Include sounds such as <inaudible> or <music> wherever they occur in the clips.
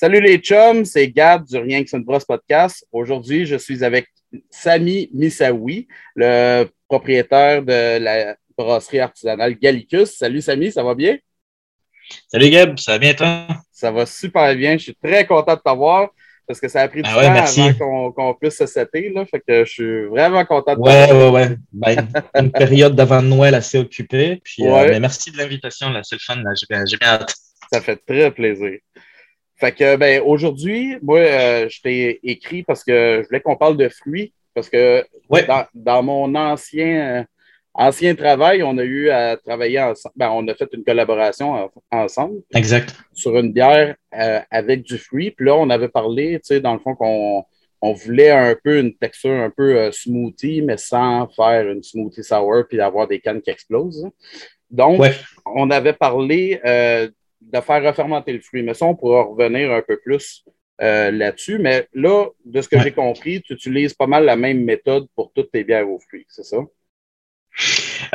Salut les chums, c'est Gab du Rien que c'est une brosse podcast. Aujourd'hui, je suis avec Sami Misaoui, le propriétaire de la brasserie artisanale Gallicus. Salut Sami, ça va bien? Salut Gab, ça va bien toi? Ça va super bien. Je suis très content de t'avoir parce que ça a pris du Ah temps avant qu'on puisse se setter. Là. Fait que je suis vraiment content de Ouais, ouais, ouais. Ben, une <laughs> période d'avant Noël assez occupée. Puis, euh, mais merci de l'invitation. C'est le fun. Là. J'ai bien, j'ai bien hâte. Ça fait très plaisir. Fait que ben, aujourd'hui, moi, euh, je t'ai écrit parce que je voulais qu'on parle de fruits. Parce que Ouais. dans, dans mon ancien, euh, ancien travail, on a eu à travailler ensemble. Ben, on a fait une collaboration en- ensemble Exact. sur une bière euh, avec du fruit. Puis là, on avait parlé, tu sais, dans le fond, qu'on on voulait un peu une texture un peu euh, smoothie, mais sans faire une smoothie sour puis avoir des cannes qui explosent. Donc, Ouais. on avait parlé euh, de faire refermenter le fruit. Mais ça, on pourra revenir un peu plus euh, là-dessus. Mais là, de ce que Ouais. j'ai compris, tu utilises pas mal la même méthode pour toutes tes bières aux fruits, c'est ça?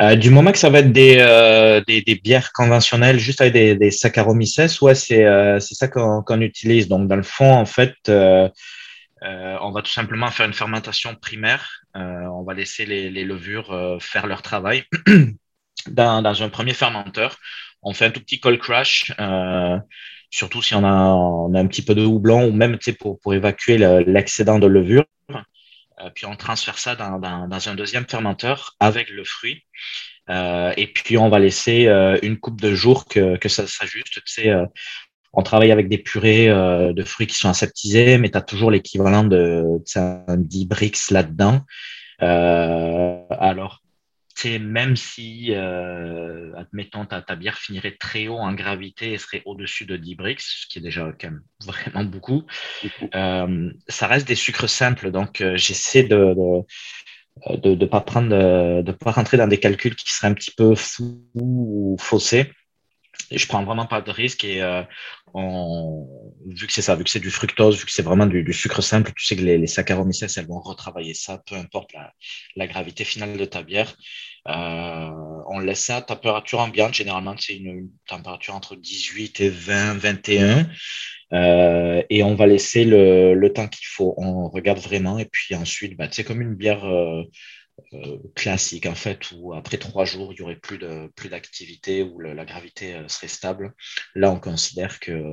Euh, du moment que ça va être des, euh, des, des bières conventionnelles, juste avec des, des Saccharomyces, ouais, c'est euh, c'est ça qu'on utilise. Donc, dans le fond, en fait, on va tout simplement faire une fermentation primaire. On va laisser les, les levures faire leur travail. <clears throat> dans, dans un premier fermenteur, on fait un tout petit cold crash, euh, surtout si on a, un petit peu de houblon ou même pour, pour évacuer le- l'excédent de levure. Euh, puis on transfère ça dans, un deuxième fermenteur avec le fruit. Euh, et puis on va laisser une coupe de jours que, ça s'ajuste. On travaille avec des purées de fruits qui sont aseptisées, mais tu as toujours l'équivalent de tu sais, un 10 brix là-dedans. Alors, sais, même si, euh, admettons, ta, ta bière finirait très haut en gravité et serait au-dessus de 10 brix, ce qui est déjà quand même <laughs> vraiment beaucoup, euh, ça reste des sucres simples. Donc, euh, j'essaie de de, de, de pas prendre, de, de pas rentrer dans des calculs qui seraient un petit peu fous ou faussés. Et je prends vraiment pas de risque et euh, vu que c'est ça, vu que c'est du fructose, vu que c'est vraiment du, sucre simple, tu sais que les, les Saccharomyces, elles vont retravailler ça, peu importe la, gravité finale de ta bière. Euh, on laisse ça à température ambiante, généralement c'est une, température entre 18 et 20, 21. Euh, et on va laisser le, temps qu'il faut. On regarde vraiment et puis ensuite, bah, c'est comme une bière euh, classique en fait, où après trois jours, il y aurait plus de plus d'activité, où la gravité euh, serait stable. Là, on considère que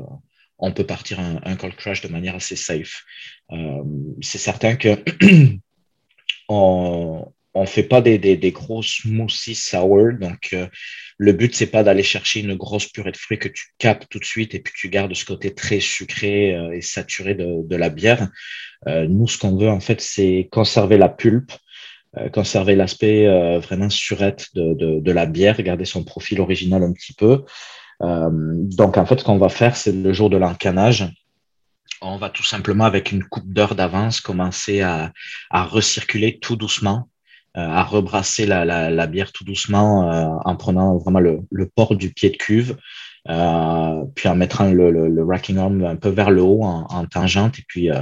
on peut partir un, cold crash de manière assez safe. Euh, c'est certain que <clears throat> on on fait pas des, des, des gros smoothies sour, donc euh, le but c'est pas d'aller chercher une grosse purée de fruits que tu capes tout de suite et puis tu gardes ce côté très sucré euh, et saturé de, la bière. Euh, nous, ce qu'on veut en fait, c'est conserver la pulpe, euh, conserver l'aspect euh, vraiment surette de, de, de la bière, garder son profil original un petit peu. Euh, donc en fait, ce qu'on va faire, c'est le jour de l'encanage, on va tout simplement avec une coupe d'heure d'avance commencer à, à recirculer tout doucement, euh, à rebrasser la, la, la bière tout doucement euh, en prenant vraiment le, le port du pied de cuve, euh, puis en mettant le, le, le racking arm un peu vers le haut en, en tangente, et puis euh,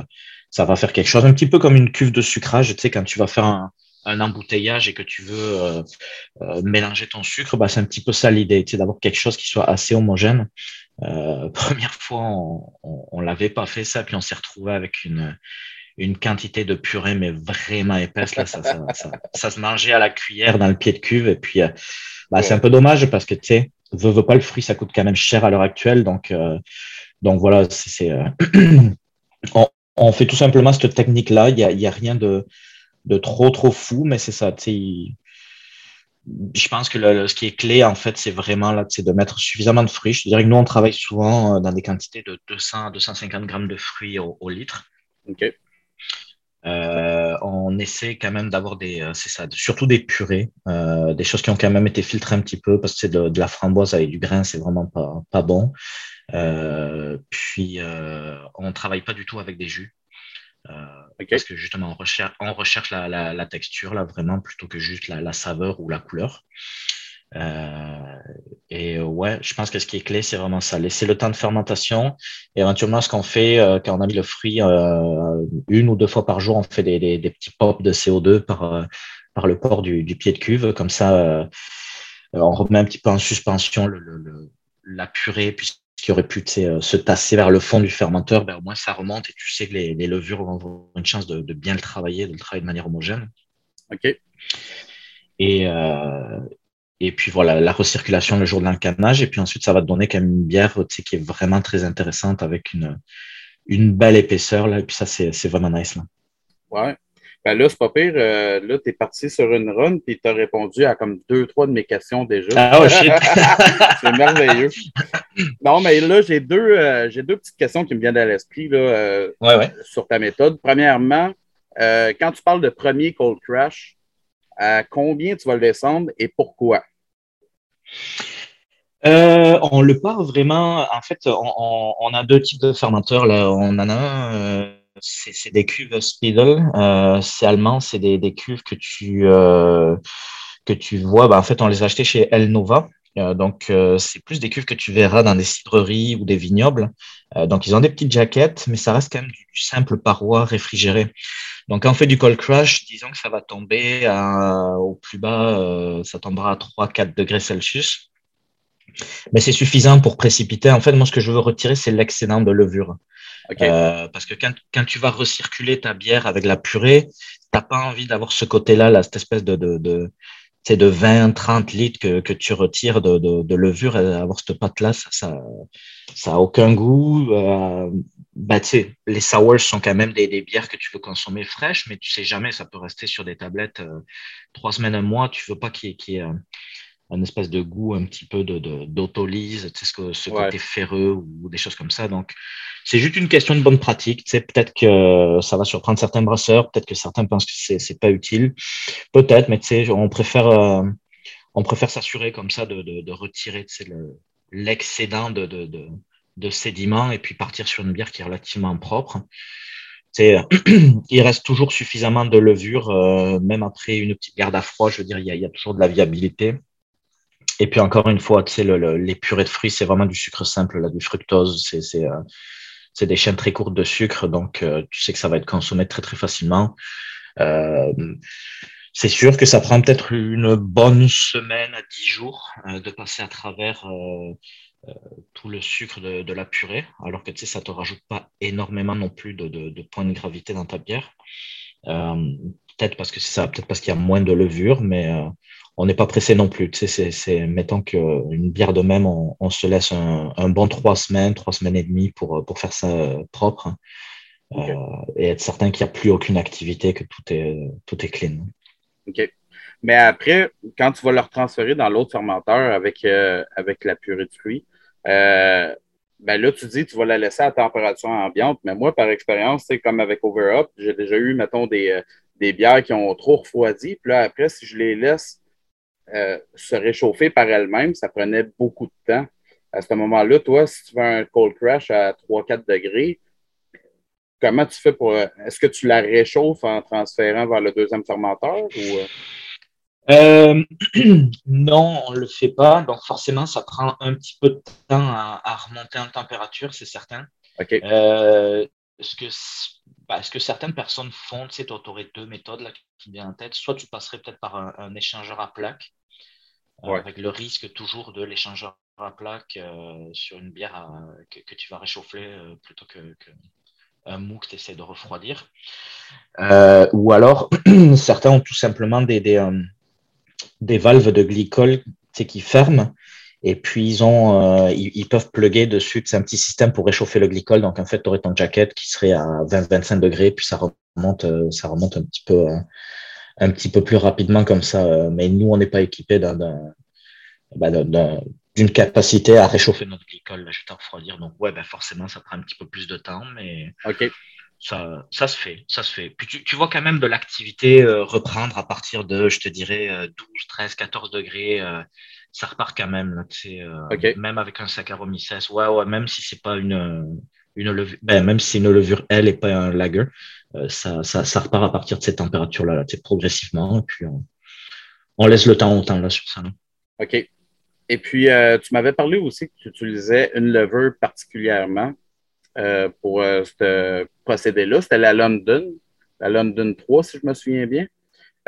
ça va faire quelque chose un petit peu comme une cuve de sucrage. Tu sais, quand tu vas faire un, un embouteillage et que tu veux euh, euh, mélanger ton sucre, bah, c'est un petit peu ça l'idée, sais, d'avoir quelque chose qui soit assez homogène. Euh, <laughs> première fois, on, on, on l'avait pas fait ça, puis on s'est retrouvé avec une une quantité de purée, mais vraiment épaisse. Là, ça, se mangeait à la cuillère dans le pied de cuve. Et puis, bah, c'est un peu dommage parce que, tu sais, veux, veux pas le fruit, ça coûte quand même cher à l'heure actuelle. Donc, donc voilà, c'est, <clears throat> on, fait tout simplement cette technique-là. Il n'y y a rien de, de trop, trop fou, mais c'est ça, tu sais. Je pense que le, le, ce qui est clé, en fait, c'est vraiment là, de mettre suffisamment de fruits. Je dirais que nous, on travaille souvent euh, dans des quantités de 200 à 250 grammes de fruits au, au litre. OK. Euh, on essaie quand même d'avoir des, euh, c'est ça, surtout des purées, euh, des choses qui ont quand même été filtrées un petit peu parce que c'est de, de, la framboise avec du grain, c'est vraiment pas, pas bon. Puis on travaille pas du tout avec des jus. Okay. Parce que justement, on recherche, on recherche la, la, la, texture là vraiment plutôt que juste la, la saveur ou la couleur. Euh, et ouais, je pense que ce qui est clé, c'est vraiment ça. Laisser le temps de fermentation. Et éventuellement, ce qu'on fait euh, quand on a mis le fruit euh, une ou deux fois par jour, on fait des, des, des petits pops de CO2 par, euh, par le port du, du, pied de cuve. Comme ça, euh, on remet un petit peu en suspension le, le, le, la purée, puis qui aurait pu se tasser vers le fond du fermenteur, ben, au moins ça remonte et tu sais que les, levures vont avoir une chance de, bien le travailler, de le travailler de manière homogène. OK. Et, et puis voilà, la recirculation le jour de l'encanage. Et puis ensuite, ça va te donner quand même une bière qui est vraiment très intéressante avec une, une belle épaisseur. Là, et puis ça, c'est vraiment nice. Là. Ouais. Ben là, c'est pas pire. Euh, là, tu es parti sur une run, puis tu as répondu à comme deux, trois de mes questions déjà. Ah, oh, shit! <laughs> c'est merveilleux. Non, mais là, j'ai deux, euh, j'ai deux petites questions qui me viennent à l'esprit là, euh, ouais, ouais. sur ta méthode. Premièrement, quand tu parles de premier cold crash, à combien tu vas le descendre et pourquoi? on le part vraiment. En fait, on, on, a deux types de fermenteurs. Là. On en a un c'est des cuves Speedle. Euh, c'est allemand, c'est des, cuves que tu, euh, que tu vois. Bah, en fait, on les a achetées chez El Nova. Euh, donc, c'est plus des cuves que tu verras dans des cidreries ou des vignobles. Donc, ils ont des petites jaquettes, mais ça reste quand même du, simple paroi réfrigéré. Donc, quand on fait du cold crush, disons que ça va tomber au plus bas, ça tombera à 3-4 degrés Celsius. Mais c'est suffisant pour précipiter. En fait, moi, ce que je veux retirer, c'est l'excédent de levure. Euh, parce que quand, quand, tu vas recirculer ta bière avec la purée, t'as pas envie d'avoir ce côté-là, là, cette espèce de, de, de, de 20, 30 litres que, que tu retires de, de, de levure, et avoir cette pâte-là, ça, ça, aucun goût. Euh, bah, les sours sont quand même des, des, bières que tu veux consommer fraîches, mais tu sais jamais, ça peut rester sur des tablettes euh, trois semaines, un mois. Tu veux pas qu'il y, ait, un espèce de goût un petit peu d'autolyse, de, tu sais, ce, ce côté ferreux ou des choses comme ça. Donc, c'est juste une question de bonne pratique. Tu sais, peut-être que ça va surprendre certains brasseurs, peut-être que certains pensent que c'est, c'est pas utile. Peut-être, mais tu sais, on préfère, euh, on préfère s'assurer comme ça de, de, de retirer tu sais, le, l'excédent de, de, de, de sédiments et puis partir sur une bière qui est relativement propre. C'est, <clears throat> il reste toujours suffisamment de levure, euh, même après une petite garde à froid. Je veux dire, il y a, il y a toujours de la viabilité. Et puis encore une fois, tu sais, le, les purées de fruits, c'est vraiment du sucre simple, là, du fructose. C'est, euh, des chaînes très courtes de sucre, donc euh, tu sais que ça va être consommé très très facilement. Euh, c'est sûr que ça prend peut-être une bonne semaine à dix jours de passer à travers tout le sucre de, de, la purée, alors que tu sais, ça te rajoute pas énormément non plus de, de, de points de gravité dans ta bière. Peut-être parce que c'est ça, peut-être parce qu'il y a moins de levure, mais on n'est pas pressé non plus. Tu sais, c'est, mettons qu'une bière de même, on, se laisse un, bon trois semaines, trois semaines et demie pour, pour faire ça propre hein. euh, et être certain qu'il n'y a plus aucune activité, que tout est, tout est clean. OK. Mais après, quand tu vas le transférer dans l'autre fermenteur avec, euh, avec la purée de fruits, euh, ben là, tu dis tu vas la laisser à température ambiante, mais moi, par expérience, c'est comme avec Overup, j'ai déjà eu, mettons, des, des bières qui ont trop refroidi. Puis là, après, si je les laisse euh, se réchauffer par elle-même, ça prenait beaucoup de temps. À ce moment-là, toi, si tu veux un cold crash à 3-4 degrés, comment tu fais pour. Euh, est-ce que tu la réchauffes en transférant vers le deuxième fermenteur ou. Euh? <clears throat> non, on ne le fait pas. Donc, forcément, ça prend un petit peu de temps à, remonter en température, c'est certain. OK. est-ce, que, bah, ce que certaines personnes font, sais, tu aurais deux méthodes là, qui viennent en tête. Soit tu passerais peut-être par un échangeur à plaques avec le risque toujours de l'échangeur à plaque euh, sur une bière que, que, tu vas réchauffer euh, plutôt que, que, un mou que tu essaies de refroidir. Euh, ou alors, <clears throat> certains ont tout simplement des, des, des valves de glycol qui ferment et puis ils ont ils, ils, peuvent plugger dessus. C'est un petit système pour réchauffer le glycol. Donc en fait, tu aurais ton jacket qui serait à 20-25 degrés, puis ça remonte, ça remonte un petit peu un petit peu plus rapidement comme ça. Euh, mais nous, on n'est pas équipé bah, d'une capacité à réchauffer notre glycol, juste à refroidir. Donc, ouais, ben, forcément, ça prend un petit peu plus de temps, mais ça, ça se fait. Ça se fait. Puis tu, vois quand même de l'activité euh, reprendre à partir de, je te dirais, 12, 13, 14 degrés. Euh, ça repart quand même. Là, Même avec un Saccharomyces. Ouais, ouais, même si c'est pas une, une levure, ben, même si une levure, elle, n'est pas un lager, euh, ça, ça, ça, repart à partir de cette température-là, progressivement. Et puis, on, laisse le temps au temps là, sur ça. OK. Et puis, euh, tu m'avais parlé aussi que tu utilisais une levure particulièrement euh, pour ce procédé-là. C'était la London, la London 3, si je me souviens bien.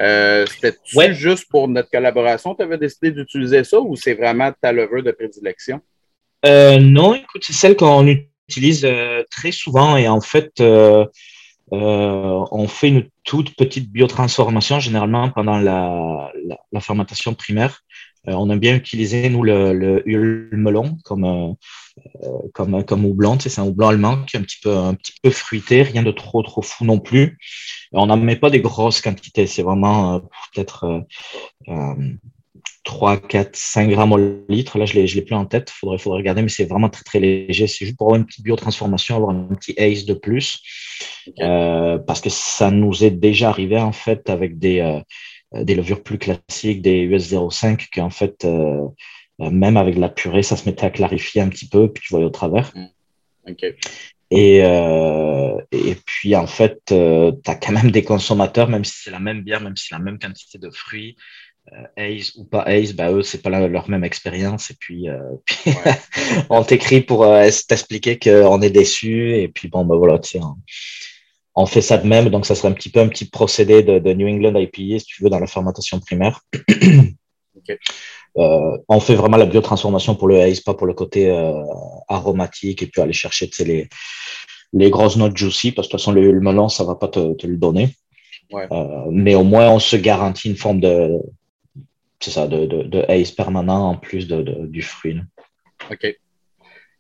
C'était juste pour notre collaboration, tu avais décidé d'utiliser ça ou c'est vraiment ta levure de prédilection? non, écoute, c'est celle qu'on utilise très souvent et en fait, on fait une toute petite biotransformation généralement pendant la, la, fermentation primaire. on a bien utilisé, nous, le, le melon comme, comme, comme houblon. c'est un houblon allemand qui est un petit, peu, un petit peu fruité, rien de trop, trop fou non plus. On n'en met pas des grosses quantités, c'est vraiment peut-être 3, 4, 5 grammes au litre. Là, je ne l'ai plus en tête, il faudrait, faudrait regarder, mais c'est vraiment très, très léger. C'est juste pour avoir une petite biotransformation, avoir un petit ACE de plus. Euh, parce que ça nous est déjà arrivé, en fait, avec des, euh, des levures plus classiques, des US 05, qu'en fait, euh, même avec la purée, ça se mettait à clarifier un petit peu, puis tu voyais au travers. Mm. Et, et puis, en fait, tu as quand même des consommateurs, même si c'est la même bière, même si c'est la même quantité de fruits, euh, Ace ou pas Ace, bah, eux, c'est pas leur même expérience. Et puis, euh, <laughs> <laughs> on t'écrit pour euh, t'expliquer qu'on est déçu. Et puis, bon, bah voilà, tu sais, on, fait ça de même. Donc, ça serait un petit peu un petit procédé de, New England IPA, si tu veux, dans la fermentation primaire. On fait vraiment la biotransformation pour le Ace, pas pour le côté aromatique et puis aller chercher les, les grosses notes juicy, parce que de toute façon, le, melon, ça va pas te, te le donner. mais au moins, on se garantit une forme de, c'est ça, de, de, permanent en plus de, du fruit. OK.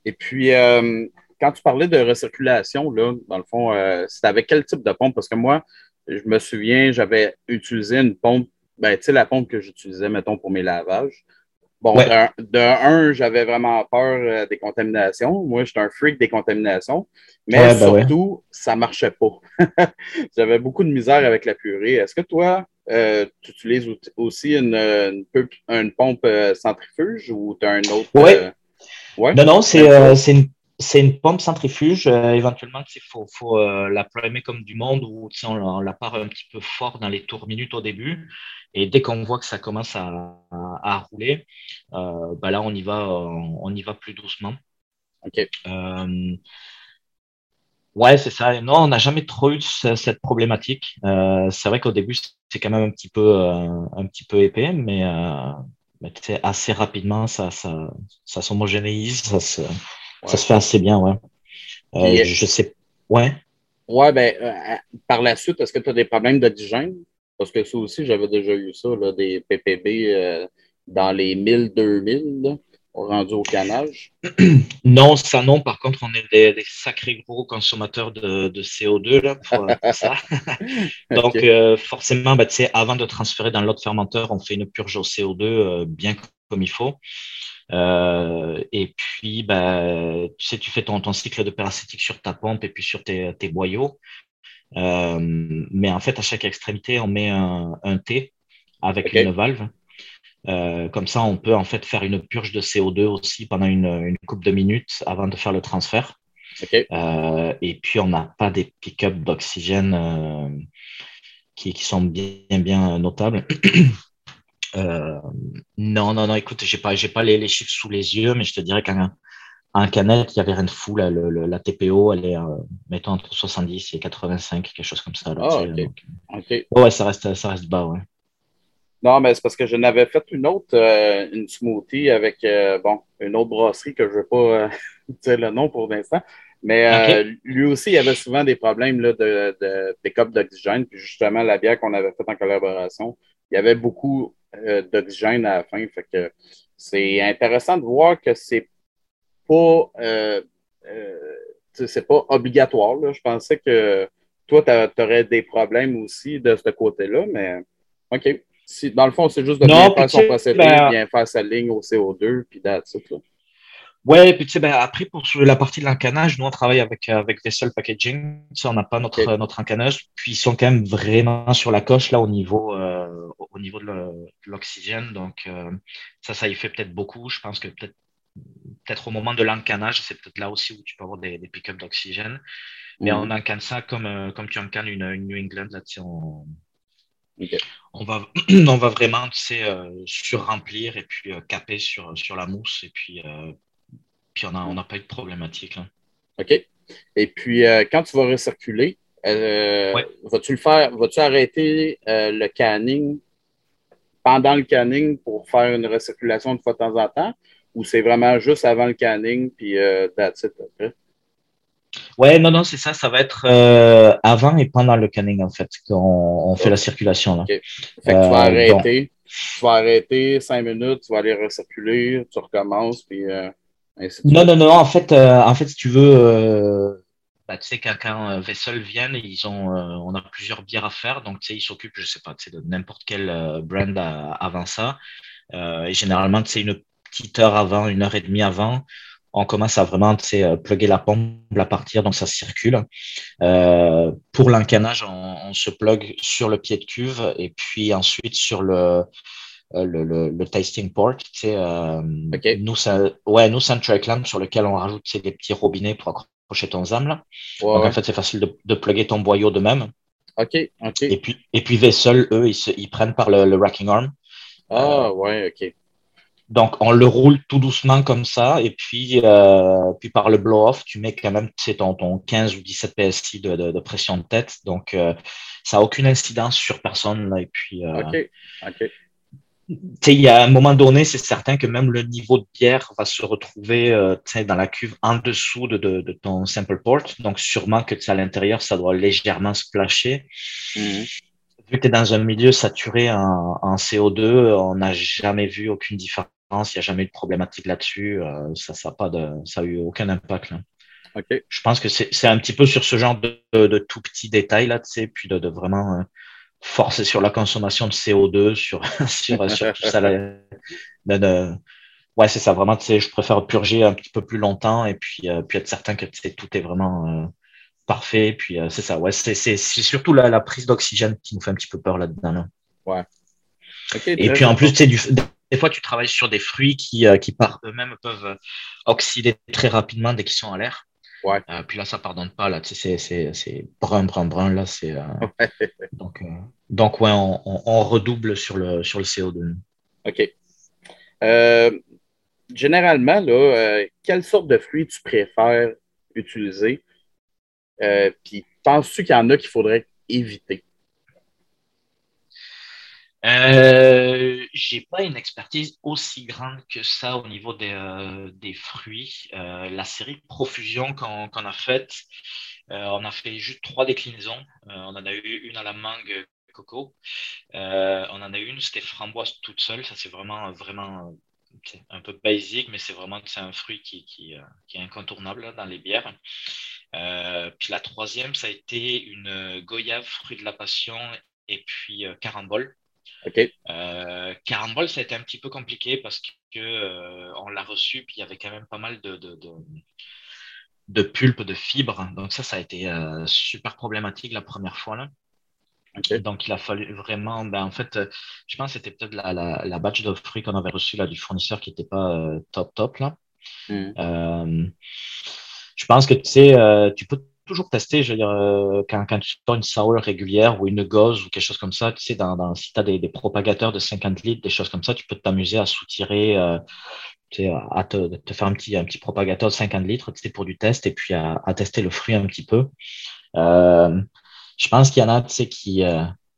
Et puis, euh, quand tu parlais de recirculation, là, dans le fond, euh, c'était avec quel type de pompe? Parce que moi, je me souviens, j'avais utilisé une pompe, ben, tu sais, la pompe que j'utilisais, mettons, pour mes lavages. Bon, de, un, j'avais vraiment peur euh, des contaminations. Moi, j'étais un freak des contaminations. Mais ben surtout, ça ne marchait pas. <laughs> j'avais beaucoup de misère avec la purée. Est-ce que toi, euh, tu utilises aussi une, une, pompe euh, centrifuge ou tu as un autre? Oui. Ouais? Non, non, c'est une, une, pompe centrifuge. éventuellement, il faut, faut la primer comme du monde ou on, on la part un petit peu fort dans les tours minutes au début. Et dès qu'on voit que ça commence à, à, rouler, euh, bah là, on y, va, on, y va plus doucement. OK. Euh, ouais, c'est ça. Non, on n'a jamais trop eu cette problématique. Euh, c'est vrai qu'au début, c'est quand même un petit peu, un petit peu épais, mais, mais assez rapidement, ça, ça, ça s'homogénéise, ça se, ça se fait assez bien. Ouais. je sais. Ouais. Ouais, ben, par la suite, est-ce que tu as des problèmes d'oxygène? Parce que ça aussi, j'avais déjà eu ça, là, des PPB euh, dans les 1000-2000, rendu au canage. <clears throat> Non, ça non. Par contre, on est des, sacrés gros consommateurs de, CO2 là, pour, ça. <laughs> <laughs> Donc, euh, forcément, bah, avant de transférer dans l'autre fermenteur, on fait une purge au CO2 euh, bien comme il faut. Et puis, bah, tu sais, tu fais ton, ton cycle de paracétique sur ta pompe et puis sur tes, tes boyaux. Euh, mais en fait, à chaque extrémité, on met un, un T avec une valve. Euh, comme ça, on peut en fait faire une purge de CO2 aussi pendant une, une couple de minutes avant de faire le transfert. Euh, et puis, on n'a pas des pick-up d'oxygène euh, qui, qui, sont bien, bien notables. <clears throat> non, non, non, écoute, je n'ai pas, pas les, les, chiffres sous les yeux, mais je te dirais qu'un en canette, il n'y avait rien de fou. Là. la TPO, elle est, euh, mettons, entre 70 et 85, quelque chose comme ça. ah, ok. Ouais, ça reste, ça reste bas, ouais. Non, mais c'est parce que je n'avais fait une autre, euh, une smoothie avec, euh, bon, une autre brasserie que je ne veux pas <laughs> dire le nom pour l'instant. Mais lui aussi, il avait souvent des problèmes là, de, de pick-up d'oxygène. Puis justement, la bière qu'on avait faite en collaboration, il y avait beaucoup d'oxygène à la fin. Fait que c'est intéressant de voir que c'est pas, euh, euh, c'est pas obligatoire. Là. Je pensais que toi, tu aurais des problèmes aussi de ce côté-là, mais OK. Si, dans le fond, c'est juste de bien faire son procédé, ben, bien faire sa ligne au CO2, puis that's it, Ouais, puis tu sais, ben, après, pour la partie de l'encanage, nous, on travaille avec, avec Vessel Packaging. Tu on n'a pas notre, notre encanage. Puis, ils sont quand même vraiment sur la coche, là, au niveau, euh, au niveau de l'oxygène. Donc, ça, ça y fait peut-être beaucoup. Je pense que peut-être peut-être au moment de l'encanage, c'est peut-être là aussi où tu peux avoir des, pick-up d'oxygène. Mais on encane ça comme, euh, comme tu encanes une, New England. Là, on, on, va, <clears throat> on va vraiment euh, sur-remplir et puis euh, caper sur, sur la mousse. Et puis, puis on n'a on pas eu de problématique. OK. Et puis, quand tu vas recirculer, vas-tu le faire, vas-tu arrêter le canning pendant le canning pour faire une recirculation de fois de temps en temps? ou c'est vraiment juste avant le canning, puis euh, that's it après? Ouais, non, non, c'est ça. Ça va être euh, avant et pendant le canning, en fait, qu'on on fait la circulation. Là. Fait que tu vas arrêter. Tu vas arrêter cinq minutes, tu vas aller recirculer, tu recommences, puis Non, non, non. En fait, en fait si tu veux, bah, tu sais, quand, quand Vessel viennent, ils ont, on a plusieurs bières à faire. Donc, tu sais, ils s'occupent, je sais pas, tu sais, de n'importe quel brand avant ça. et généralement, tu sais, une petite heure avant, une heure et demie avant, on commence à vraiment euh, plugger la pompe, la partir, donc ça circule. Euh, pour l'encanage, on, se plug sur le pied de cuve et puis ensuite sur le, euh, le, le, tasting port. Euh, Nous, c'est ouais, nous, un track lamp sur lequel on rajoute des petits robinets pour accrocher ton zam. donc en fait, c'est facile de, de plugger ton boyau de même. OK, OK. Et puis, et puis Vessel, eux, ils, se, ils prennent par le, le racking arm. Ah, ouais, OK. Donc, on le roule tout doucement comme ça, et puis, euh, puis par le blow-off, tu mets quand même ton, ton 15 ou 17 PSI de, de, pression de tête. Donc, euh, ça n'a aucune incidence sur personne. Là, et puis, euh, OK. OK. Il y a un moment donné, c'est certain que même le niveau de bière va se retrouver euh, dans la cuve en dessous de, de, de, ton sample port. Donc, sûrement que à l'intérieur, ça doit légèrement splasher. Mhm vu que tu es dans un milieu saturé en, en CO2, on n'a jamais vu aucune différence il n'y a jamais eu de problématique là-dessus. Euh, ça n'a pas de, ça a eu aucun impact. Là. Je pense que c'est un petit peu sur ce genre de, de, tout petits détails là, puis de, de vraiment euh, forcer sur la consommation de CO2, sur, <laughs> sur, sur tout ça. Là, de, ouais, c'est ça. Vraiment, tu sais, je préfère purger un petit peu plus longtemps et puis, euh, puis être certain que tout est vraiment parfait. Puis c'est ça. Ouais, c'est surtout la, la prise d'oxygène qui nous fait un petit peu peur là-dedans. Ouais. et puis en plus, tu sais, du, des fois, tu travailles sur des fruits qui, euh, qui par eux-mêmes peuvent oxyder très rapidement dès qu'ils sont à l'air. Ouais. Euh, puis là, ça pardonne pas. Là, tu sais, c'est brun, brun, brun. Là, c'est. Euh, <laughs> donc, donc, ouais, on, on, redouble sur le, sur le CO2. OK. généralement, là, quelle sorte de fruits tu préfères utiliser? puis, penses-tu qu'il y en a qu'il faudrait éviter? Euh, j'ai pas une expertise aussi grande que ça au niveau des, euh, des fruits. Euh, la série Profusion qu'on a faite, on a fait juste trois déclinaisons. on en a eu une à la mangue coco. on en a eu une, c'était framboise toute seule. Ça, c'est vraiment, vraiment un peu basique, mais c'est vraiment un fruit qui, qui, qui est incontournable dans les bières. puis la troisième, ça a été une goyave, fruit de la passion, et puis carambole. OK. Euh, Carambol, ça a été un petit peu compliqué parce que euh, on l'a reçu, puis il y avait quand même pas mal de, de, de, de pulpe, de fibres. Donc ça, ça a été euh, super problématique la première fois. Là. Donc il a fallu vraiment, ben, en fait, je pense que c'était peut-être la, la, la, batch de fruits qu'on avait reçu là, du fournisseur qui n'était pas euh, top top. Là. Hmm. Euh, je pense que tu sais, tu peux toujours tester, je veux dire, euh, quand, quand, tu sors une sour régulière ou une gauze ou quelque chose comme ça, tu sais, dans, dans si tu as des, des, propagateurs de 50 litres, des choses comme ça, tu peux t'amuser à soutirer, euh, tu sais, à te, te, faire un petit, un petit propagateur de 50 litres, tu sais, pour du test et puis à, à tester le fruit un petit peu. Euh, je pense qu'il y en a, tu sais, qui,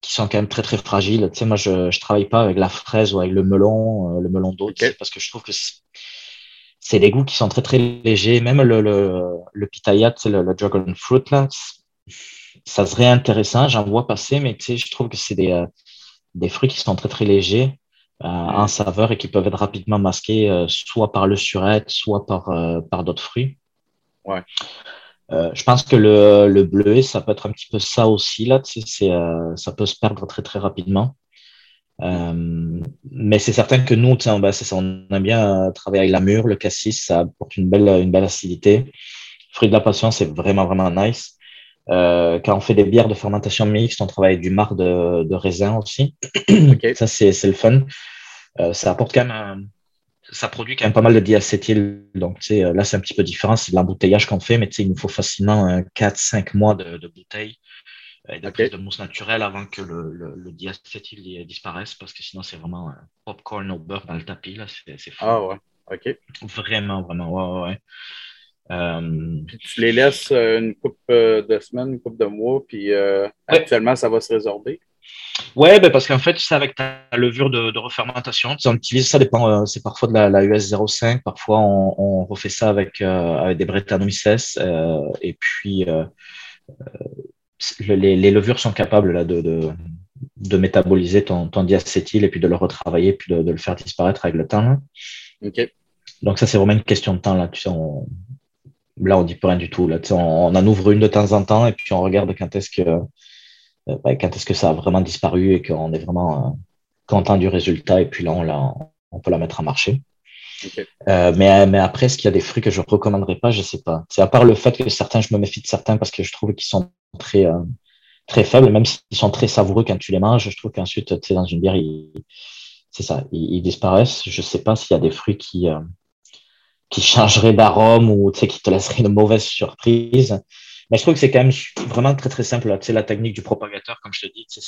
qui sont quand même très, très fragiles. Tu sais, moi, je, je travaille pas avec la fraise ou avec le melon, le melon d'eau, parce que je trouve que c'est des goûts qui sont très très légers. Même le, le, le pitaya, le, le dragon fruit, là, ça serait intéressant. J'en vois passer, mais tu sais, je trouve que c'est des, euh, des fruits qui sont très très légers euh, en saveur et qui peuvent être rapidement masqués euh, soit par le surette, soit par, euh, par d'autres fruits. Ouais. Euh, je pense que le, le bleuet, ça peut être un petit peu ça aussi. Là, tu sais, ça peut se perdre très très rapidement. Euh, mais c'est certain que nous, on, bah, on aime bien travailler avec la mûre, le cassis, ça apporte une belle, une belle acidité. Fruit de la passion, c'est vraiment, vraiment nice. Euh, quand on fait des bières de fermentation mixte, on travaille avec du marc de, de raisin aussi. <clears throat> Ça, c'est le fun. Euh, ça apporte quand même ça produit quand même pas mal de diacétyl. Donc, tu sais, là, c'est un petit peu différent. C'est de l'embouteillage qu'on fait, mais tu sais, il nous faut facilement 4-5 mois de, de bouteille et de okay. de mousse naturelle avant que le, le, le diacétyl disparaisse parce que sinon c'est vraiment un popcorn au beurre dans le tapis là c'est fou. Ah ouais, ok. Vraiment, vraiment, ouais, ouais. Euh... Puis tu les laisses euh, une coupe euh, de semaines, une coupe de mois, puis euh, ouais. actuellement ça va se résorber? Ouais, ben parce qu'en fait, c'est avec ta levure de, de refermentation. On utilise ça, dépend, euh, c'est parfois de la, la, US 05, parfois on, on refait ça avec, avec des Brettanomyces. Et puis, les, les, levures sont capables là, de, de, de métaboliser ton, ton, diacétyl et puis de le retravailler, puis de, de le faire disparaître avec le temps. Là. Donc, ça, c'est vraiment une question de temps. Là, tu sais, on, là, on dit plus rien du tout. Là, tu sais, on, on en ouvre une de temps en temps et puis on regarde quand est-ce que euh, ben, quand est-ce que ça a vraiment disparu et qu'on est vraiment euh, content du résultat et puis là, on, la, on peut la mettre en marché. Euh, mais, mais après, est-ce qu'il y a des fruits que je ne recommanderais pas? Je ne sais pas. C'est à part le fait que certains, je me méfie de certains parce que je trouve qu'ils sont très, euh, très faibles, même s'ils sont très savoureux quand tu les manges. Je trouve qu'ensuite, tu sais, dans une bière, c'est ça, ils, disparaissent. Je ne sais pas s'il y a des fruits qui, euh, qui changeraient d'arôme ou tu sais, qui te laisseraient une mauvaise surprise. Mais je trouve que c'est quand même vraiment très, très simple. Tu sais, la technique du propagateur, comme je te dis, c'est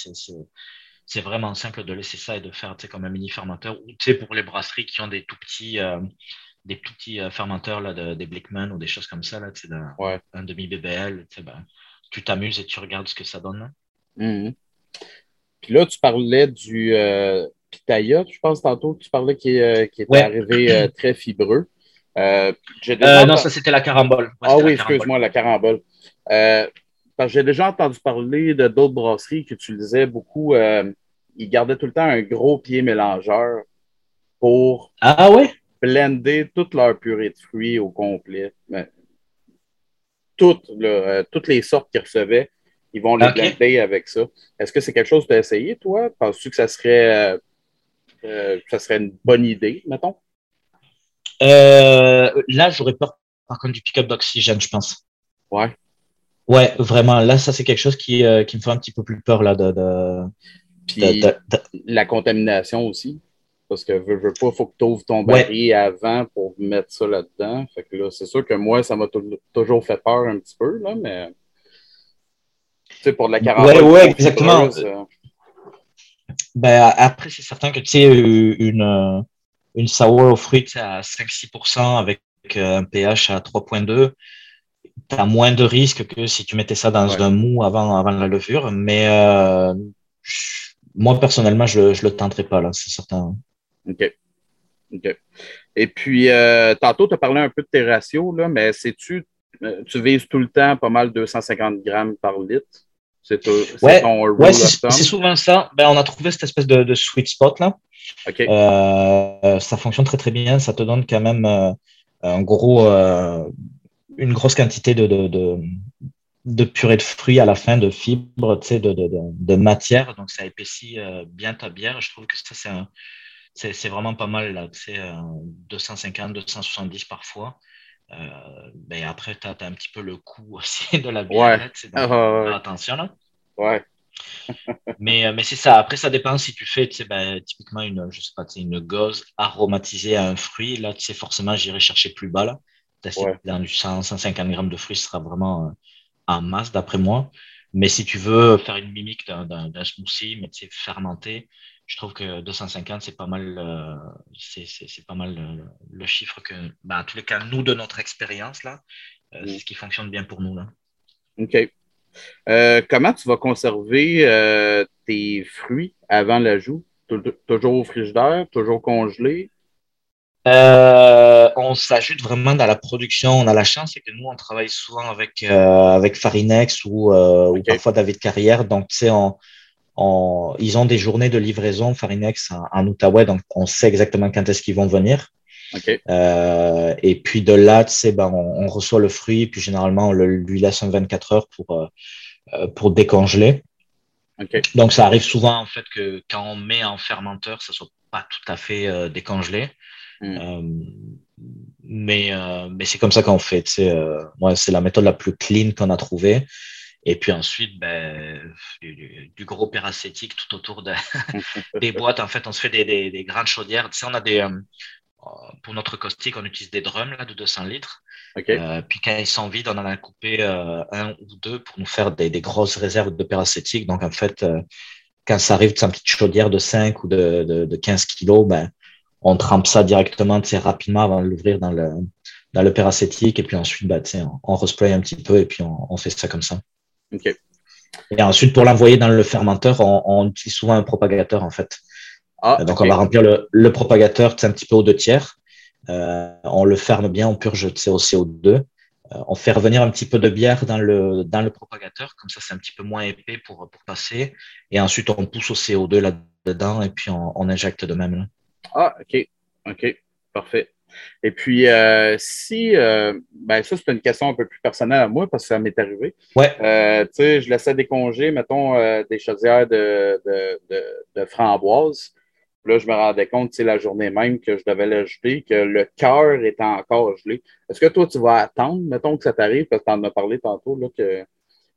vraiment simple de laisser ça et de faire comme un mini fermenteur. Ou pour les brasseries qui ont des tout petits, euh, des tout petits euh, fermenteurs, là, de, des Blickman ou des choses comme ça, là, sais, ouais. un demi-BBL, tu sais, ben, tu t'amuses et tu regardes ce que ça donne. Mmh. Puis là, tu parlais du euh, Pitaya, je pense tantôt, tu parlais qui, euh, qui était ouais. arrivé très fibreux. Non, ça c'était la carambole. Ouais, ah oui, excuse-moi, la carambole. Euh, j'ai déjà entendu parler de d'autres brasseries qui utilisaient beaucoup. Euh, ils gardaient tout le temps un gros pied mélangeur pour ah, ouais? blender toute leur purée de fruits au complet. Mais, toutes, là, toutes les sortes qu'ils recevaient, ils vont les okay. blender avec ça. Est-ce que c'est quelque chose que tu as essayé, toi? Penses-tu que ça serait, euh, ça serait une bonne idée, mettons? Euh, là, j'aurais peur, par contre, du pick-up d'oxygène, je pense. Ouais. Ouais, vraiment. Là, ça, c'est quelque chose qui, euh, qui me fait un petit peu plus peur, là, de. de, Puis, de, de la contamination aussi. Parce que veux, veux pas, il faut que tu ouvres ton baril ouais. avant pour mettre ça là-dedans. Fait que là, c'est sûr que moi, ça m'a toujours fait peur un petit peu, là, mais. Tu sais, pour de la caravane. Ouais, ouais, exactement. Ben, après, c'est certain que, tu sais, une une sour aux fruits à 5-6% avec un pH à 3.2, tu as moins de risques que si tu mettais ça dans ouais. un mou avant, avant la levure. Mais euh, je, moi, personnellement, je ne le tenterai pas, là, c'est certain. OK. OK. Et puis, euh, tantôt, tu as parlé un peu de tes ratios, là, mais sais-tu, tu vises tout le temps pas mal 250 grammes par litre? C'est ouais, ouais c'est souvent ça. Ben, on a trouvé cette espèce de, de sweet spot là. Okay. Euh, ça fonctionne très très bien. Ça te donne quand même euh, un gros, euh, une grosse quantité de, de, de, de, purée de fruits à la fin, de fibres, de, de, de, de matière. Donc ça épaissit euh, bien ta bière. Je trouve que ça c'est un, c'est vraiment pas mal là. C'est 250, 270 parfois. Euh, ben après, tu as, as, un petit peu le coût <laughs> aussi de la bière. Ouais. Là, donc, uh, attention là. Ouais. <laughs> mais mais c'est ça. Après, ça dépend si tu fais, tu sais, ben, typiquement une, je sais pas, une gauze aromatisée à un fruit. Là, tu sais, forcément, j'irai chercher plus bas là. Ouais. Dans du 100, 150 grammes de fruits, ce sera vraiment euh, en masse d'après moi. Mais si tu veux faire une mimique d'un smoothie, mais tu sais, fermenté, je trouve que 250, c'est pas mal, euh, c'est pas mal le, le, chiffre que, ben, en tous les cas, nous, de notre expérience, là, euh, mm. c'est ce qui fonctionne bien pour nous. Là. OK. Euh, comment tu vas conserver euh, tes fruits avant l'ajout? Toujours au frigidaire, toujours congelé? Euh, on s'ajoute vraiment dans la production. On a la chance, c'est que nous, on travaille souvent avec, avec Farinex ou, okay. ou parfois David Carrière. Donc, tu sais, on, on, ils ont des journées de livraison Farinex en, en Outaouais, donc on sait exactement quand est-ce qu'ils vont venir. Okay. Euh, et puis de là, tu sais, ben, on, on, reçoit le fruit, puis généralement on le, lui laisse un 24 heures pour, euh, pour décongeler. Okay. Donc ça arrive souvent en fait que quand on met en fermenteur, ça soit pas tout à fait euh, décongelé. Mm. mais mais c'est comme ça qu'on fait. Ouais, c'est la méthode la plus clean qu'on a trouvée. Et puis ensuite, ben, du, du, gros péracétique tout autour de, <laughs> des boîtes. En fait, on se fait des, des, des grandes chaudières. Tu sais, on a des, euh, pour notre caustique, on utilise des drums là, de 200 litres. Okay. Euh, puis quand ils sont vides, on en a coupé euh, un ou deux pour nous faire des, des grosses réserves de péracétique. Donc en fait, euh, quand ça arrive de sa petite chaudière de 5 ou de, de, de 15 kilos, ben, on trempe ça directement rapidement avant de l'ouvrir dans le, dans le péracétique. Et puis ensuite, ben, on, on respray un petit peu et puis on, on fait ça comme ça. OK. Et ensuite, pour l'envoyer dans le fermenteur, on, utilise souvent un propagateur, en fait. Ah, Donc, on va remplir le, propagateur un petit peu au deux tiers. Euh, on le ferme bien, on purge au CO2. Euh, on fait revenir un petit peu de bière dans le, dans le propagateur, comme ça c'est un petit peu moins épais pour, pour passer. Et ensuite, on pousse au CO2 là-dedans et puis on, on injecte de même. Ah, OK. OK. Parfait. Et puis, euh, si, euh, ben ça, c'est une question un peu plus personnelle à moi parce que ça m'est arrivé. Ouais. Euh, tu sais, je laissais décongeler, mettons, des chaudières de, de, de, framboise. Là, je me rendais compte, sais, la journée même que je devais l'ajouter, que le cœur était encore gelé. Est-ce que toi, tu vas attendre, mettons, que ça t'arrive, parce que tu en as parlé tantôt, là, que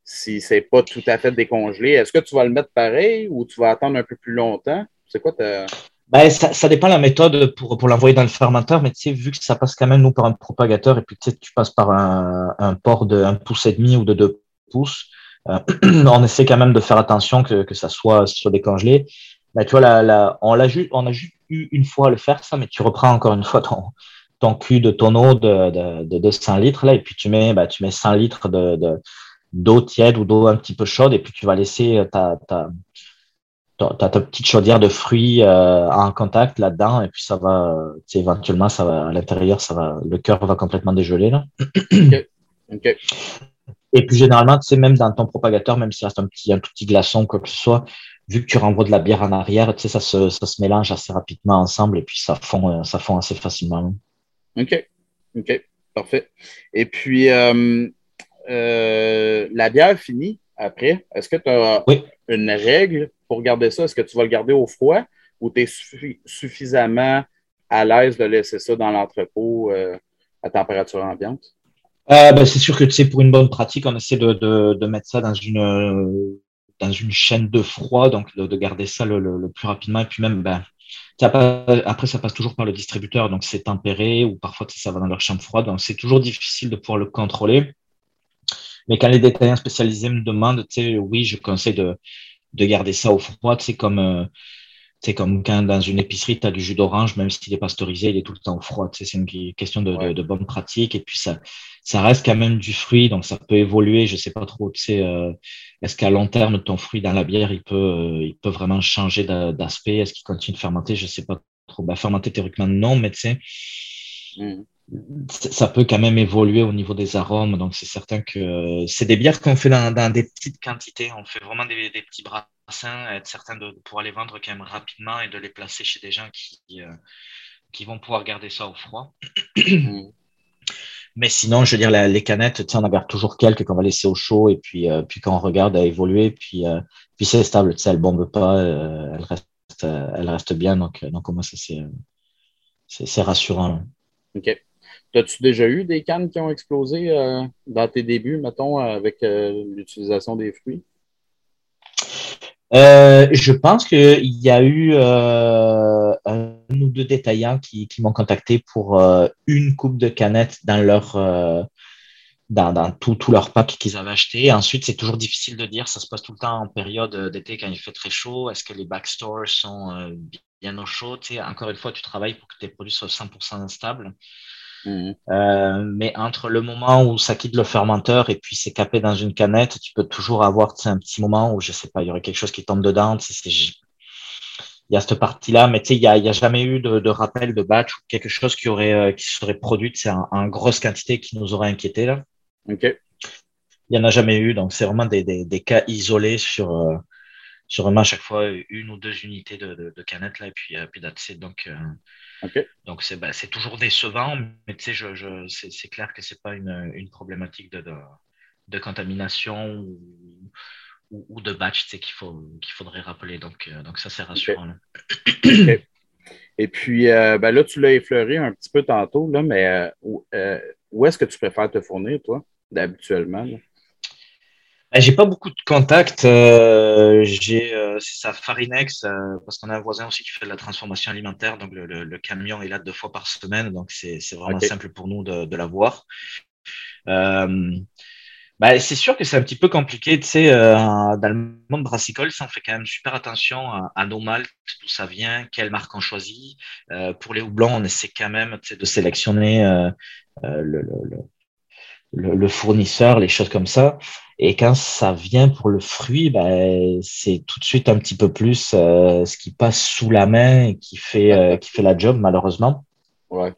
si c'est pas tout à fait décongelé, est-ce que tu vas le mettre pareil ou tu vas attendre un peu plus longtemps? C'est quoi ta. Ben, ça, ça, dépend de la méthode pour, pour l'envoyer dans le fermenteur, mais tu sais, vu que ça passe quand même nous par un propagateur et puis tu sais, tu passes par un, un port de 1 pouce et demi ou de 2 pouces, euh, <clears throat> on essaie quand même de faire attention que, que ça soit, soit décongelé. Ben, tu vois, la, la, on, l'a on a juste eu une fois à le faire, ça, mais tu reprends encore une fois ton, ton cul de tonneau de, de, de 200 litres là, et puis tu mets, ben, tu mets 100 litres de, de, d'eau tiède ou d'eau un petit peu chaude, et puis tu vas laisser ta, ta, tu as ta petite chaudière de fruits euh, en contact là-dedans et puis ça va, éventuellement, ça va, à l'intérieur, ça va, le cœur va complètement dégeler. Là. Et puis généralement, tu sais, même dans ton propagateur, même s'il reste un petit, un tout petit glaçon, quoi que ce soit, vu que tu renvoies de la bière en arrière, tu sais, ça se, ça se mélange assez rapidement ensemble et puis ça fond, ça fond assez facilement. OK. OK. Parfait. Et puis, euh, euh, la bière finie? Après, est-ce que tu as une règle pour garder ça? Est-ce que tu vas le garder au froid ou tu es suffisamment à l'aise de laisser ça dans l'entrepôt euh, à température ambiante? Euh, ben, c'est sûr que tu sais, pour une bonne pratique, on essaie de, de, mettre ça dans une, dans une chaîne de froid, donc de, garder ça le, le, plus rapidement. Et puis même, ben, après, ça passe toujours par le distributeur, donc c'est tempéré ou parfois ça va dans leur chambre froide. Donc c'est toujours difficile de pouvoir le contrôler. Mais quand les détaillants spécialisés me demandent, tu sais, oui, je conseille de, de garder ça au froid. C'est comme, euh, c'est comme quand dans une épicerie, tu as du jus d'orange, même s'il est pasteurisé, il est tout le temps au froid. C'est une question de, de, bonne pratique. Et puis, ça, ça reste quand même du fruit, donc ça peut évoluer. Je sais pas trop, tu sais, euh, est-ce qu'à long terme, ton fruit dans la bière, il peut, euh, il peut vraiment changer d'aspect? Est-ce qu'il continue de fermenter? Je sais pas trop. Bah, fermenter théoriquement, non, mais tu sais, mmh ça peut quand même évoluer au niveau des arômes. Donc, c'est certain que c'est des bières qu'on fait dans, des petites quantités. On fait vraiment des, petits brassins, être certain de, pouvoir les vendre quand même rapidement et de les placer chez des gens qui, euh, qui vont pouvoir garder ça au froid. <clears throat> Mais sinon, je veux dire, les canettes, on en garde toujours quelques qu'on va laisser au chaud et puis, euh, puis quand on regarde à évoluer, puis, euh, puis c'est stable, tu sais, elle bombe pas, elle, reste, elle reste bien. Donc, donc moi, ça, c'est rassurant. OK. As-tu déjà eu des cannes qui ont explosé euh, dans tes débuts, mettons, avec euh, l'utilisation des fruits? Euh, je pense qu'il y a eu un ou deux détaillants qui, m'ont contacté pour une coupe de canettes dans leur dans, dans tout, leur pack qu'ils avaient acheté. Ensuite, c'est toujours difficile de dire, ça se passe tout le temps en période d'été quand il fait très chaud. Est-ce que les backstores sont bien au chaud? encore une fois, tu travailles pour que tes produits soient 100% instables. Mhm. Euh, mais entre le moment où ça quitte le fermenteur et puis c'est capé dans une canette, tu peux toujours avoir un petit moment où, je sais pas, il y aurait quelque chose qui tombe dedans. Il y a cette partie-là, mais tu sais, il n'y a, y a, jamais eu de, de, rappel de batch ou quelque chose qui, aurait, euh, qui serait produit en, en grosse quantité qui nous aurait inquiété. Là. OK. Il n'y en a jamais eu, donc c'est vraiment des, des, des, cas isolés sur, euh, sur vraiment à chaque fois une ou deux unités de, de, de canettes, là, et puis, puis Donc, donc, ben, c'est toujours décevant, mais tu sais, je, je, c'est clair que ce n'est pas une, une problématique de, de, de contamination ou, ou, de batch qu'il faudrait rappeler. Donc, euh, donc ça, c'est rassurant. <clears throat> Et puis, euh, ben là, tu l'as effleuré un petit peu tantôt, là, mais euh, où, où est-ce que tu préfères te fournir, toi, habituellement? Ben, j'ai pas beaucoup de contacts. Euh, j'ai euh, c'est ça Farinex euh, parce qu'on a un voisin aussi qui fait de la transformation alimentaire. Donc le, le, camion est là deux fois par semaine, donc c'est vraiment simple pour nous de, de l'avoir. Euh, ben, c'est sûr que c'est un petit peu compliqué, tu sais, dans le monde brassicole, ça on fait quand même super attention à, nos maltes, d'où ça vient, quelle marque on choisit. pour les houblons, on essaie quand même de sélectionner le, le, le, fournisseur, les choses comme ça. Et quand ça vient pour le fruit, ben, c'est tout de suite un petit peu plus euh, ce qui passe sous la main et qui fait, euh, qui fait la job, malheureusement. Ouais.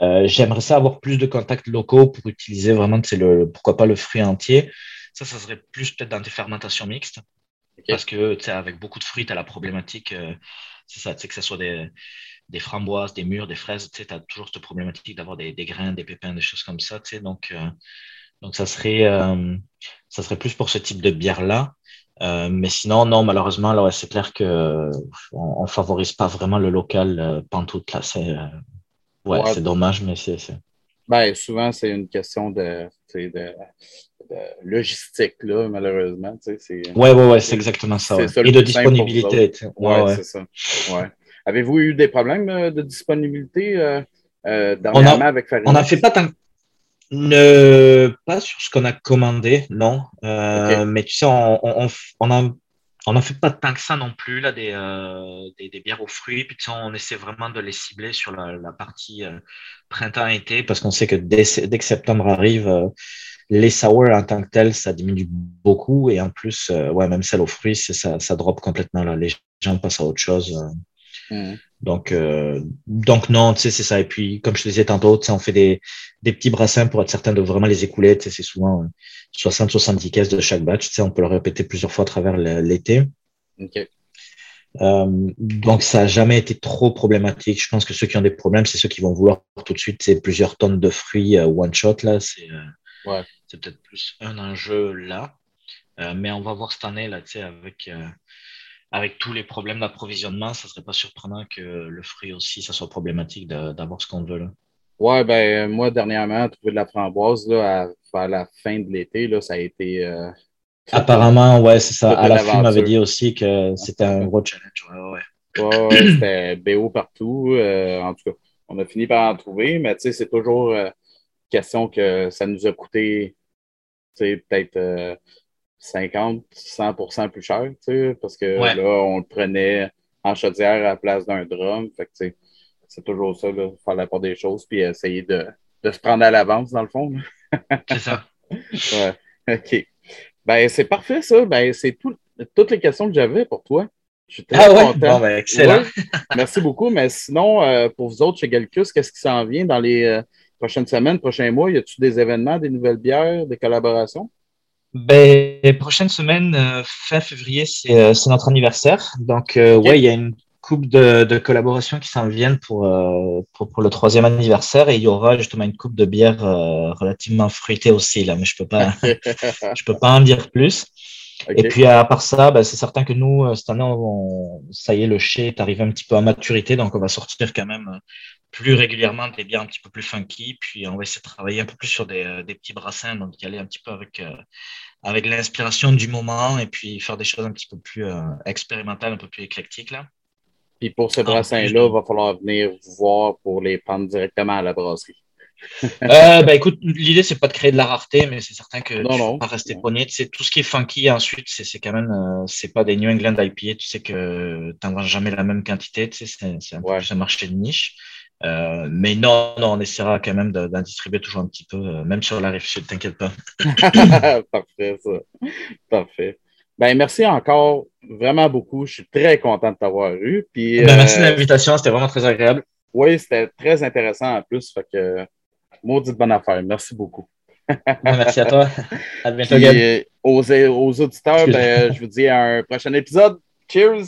Euh, J'aimerais ça avoir plus de contacts locaux pour utiliser vraiment, le, pourquoi pas le fruit entier. Ça, ça serait plus peut-être dans des fermentations mixtes. Parce que, tu sais, avec beaucoup de fruits, tu as la problématique, c'est ça, tu sais, que ce soit des, des framboises, des mûres, des fraises, tu sais, as toujours cette problématique d'avoir des, des, grains, des pépins, des choses comme ça, tu sais. Donc, donc ça, serait, euh, ça serait plus pour ce type de bière-là. Euh, mais sinon, non, malheureusement, alors c'est clair que on, on, favorise pas vraiment le local euh, pantoute là. C'est ouais, ouais c'est dommage, mais c'est. Ben, souvent, c'est une question de, de, de, logistique, là, malheureusement. Oui, oui, ouais, c'est exactement ça. Ouais. Et de disponibilité. Oui, ouais, c'est ça. Ouais. Avez-vous eu des problèmes de disponibilité euh, euh, dernièrement on a, avec Farina? On n'a fait pas tant. Ne, pas sur ce qu'on a commandé, non. Euh, okay. Mais tu sais, on, on, on a on n'en fait pas tant que ça non plus, là, des, euh, des, des, bières aux fruits. Puis, on essaie vraiment de les cibler sur la, la partie euh, printemps-été parce qu'on sait que dès, dès, que septembre arrive, les sour en tant que tel, ça diminue beaucoup. Et en plus, ouais, même celle aux fruits, ça, ça drop complètement. Là. Les gens passent à autre chose. Mmh. Donc, euh, donc non, tu sais, c'est ça. Et puis, comme je te disais tantôt, tu sais, on fait des, des petits brassins pour être certain de vraiment les écouler. Tu sais, c'est souvent 60-70 caisses de chaque batch. Tu sais, on peut le répéter plusieurs fois à travers l'été. Okay. Euh, donc, ça n'a jamais été trop problématique. Je pense que ceux qui ont des problèmes, c'est ceux qui vont vouloir tout de suite c'est plusieurs tonnes de fruits euh, one shot. Là, c'est euh, ouais. peut-être plus un enjeu là. Euh, mais on va voir cette année là, tu sais, avec avec tous les problèmes d'approvisionnement, ça serait pas surprenant que le fruit aussi, ça soit problématique d'avoir ce qu'on veut là. Ouais, ben moi, dernièrement, trouver de la framboise là, à, à la fin de l'été, là, ça a été. Euh, <laughs> Apparemment, ouais, c'est ça. À la fin, m'avait dit aussi que c'était un gros challenge. Ouais, ouais. ouais, ouais <clears throat> c'était BO partout. Euh, en tout cas, on a fini par en trouver, mais tu sais, c'est toujours euh, question que ça nous a coûté, tu sais, peut-être euh, 50, 100% plus cher, tu sais, parce que ouais. là, on le prenait en chaudière à la place d'un drum. Fait que, tu sais, c'est toujours ça, là, faire la part des choses, puis essayer de, de se prendre à l'avance, dans le fond. <laughs> c'est ça. <laughs> ouais, OK. Ben, c'est parfait, ça. Ben, c'est tout, toutes les questions que j'avais pour toi. Je suis très ah ouais? content. Bon, ben, excellent. Ouais. Merci beaucoup. Mais sinon, euh, pour vous autres chez Galcus, qu'est-ce qui s'en vient dans les euh, prochaines semaines, prochains mois? Y a-t-il des événements, des nouvelles bières, des collaborations? Ben, prochaine semaine, euh, fin février, c'est euh, notre anniversaire. Donc, euh, okay. ouais, il y a une coupe de, de collaborations qui s'en viennent pour, euh, pour, pour, le troisième anniversaire et il y aura justement une coupe de bière relativement fruitée aussi, là, mais je peux pas, <laughs> je peux pas en dire plus. Okay. Et puis, à part ça, ben, c'est certain que nous, cette année, on, ça y est, le chai est arrivé un petit peu à maturité, donc on va sortir quand même plus régulièrement des bières un petit peu plus funky, puis on va essayer de travailler un peu plus sur des, des petits brassins, donc y aller un petit peu avec, euh, avec l'inspiration du moment et puis faire des choses un petit peu plus euh, expérimentales, un peu plus éclectiques. Là. Puis pour ces brassins-là, il va falloir venir vous voir pour les prendre directement à la brasserie. <laughs> euh, ben, écoute, l'idée, c'est pas de créer de la rareté, mais c'est certain que non, tu non. vas pas rester pogné. C'est tout ce qui est funky ensuite, c'est quand même, euh, c'est pas des New England IPA. Tu sais que tu n'en jamais la même quantité. Tu sais, c'est Ouais. un marché de niche. Euh, mais non, non, on essaiera quand même de- d'en distribuer toujours un petit peu, euh, même sur la rive sud, t'inquiète pas. <laughs> Parfait, ça. Parfait. Ben, merci encore vraiment beaucoup. Je suis très content de t'avoir eu. Puis, Ben, merci de euh, l'invitation, c'était vraiment très agréable. oui, c'était très intéressant en plus. Fait que, maudite bonne affaire. Merci beaucoup. Ben, merci à toi. À bientôt, Puis, euh, aux, aux auditeurs, ben, je vous dis à un prochain épisode. Cheers!